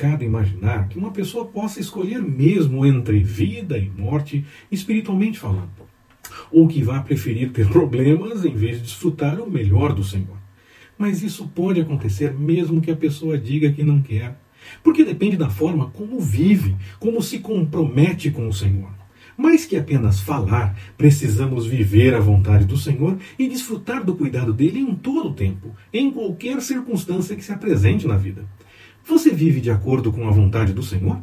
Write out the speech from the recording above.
complicado imaginar que uma pessoa possa escolher mesmo entre vida e morte, espiritualmente falando, ou que vá preferir ter problemas em vez de desfrutar o melhor do Senhor. Mas isso pode acontecer mesmo que a pessoa diga que não quer, porque depende da forma como vive, como se compromete com o Senhor. Mais que apenas falar, precisamos viver a vontade do Senhor e desfrutar do cuidado dele em todo o tempo, em qualquer circunstância que se apresente na vida. Você vive de acordo com a vontade do Senhor?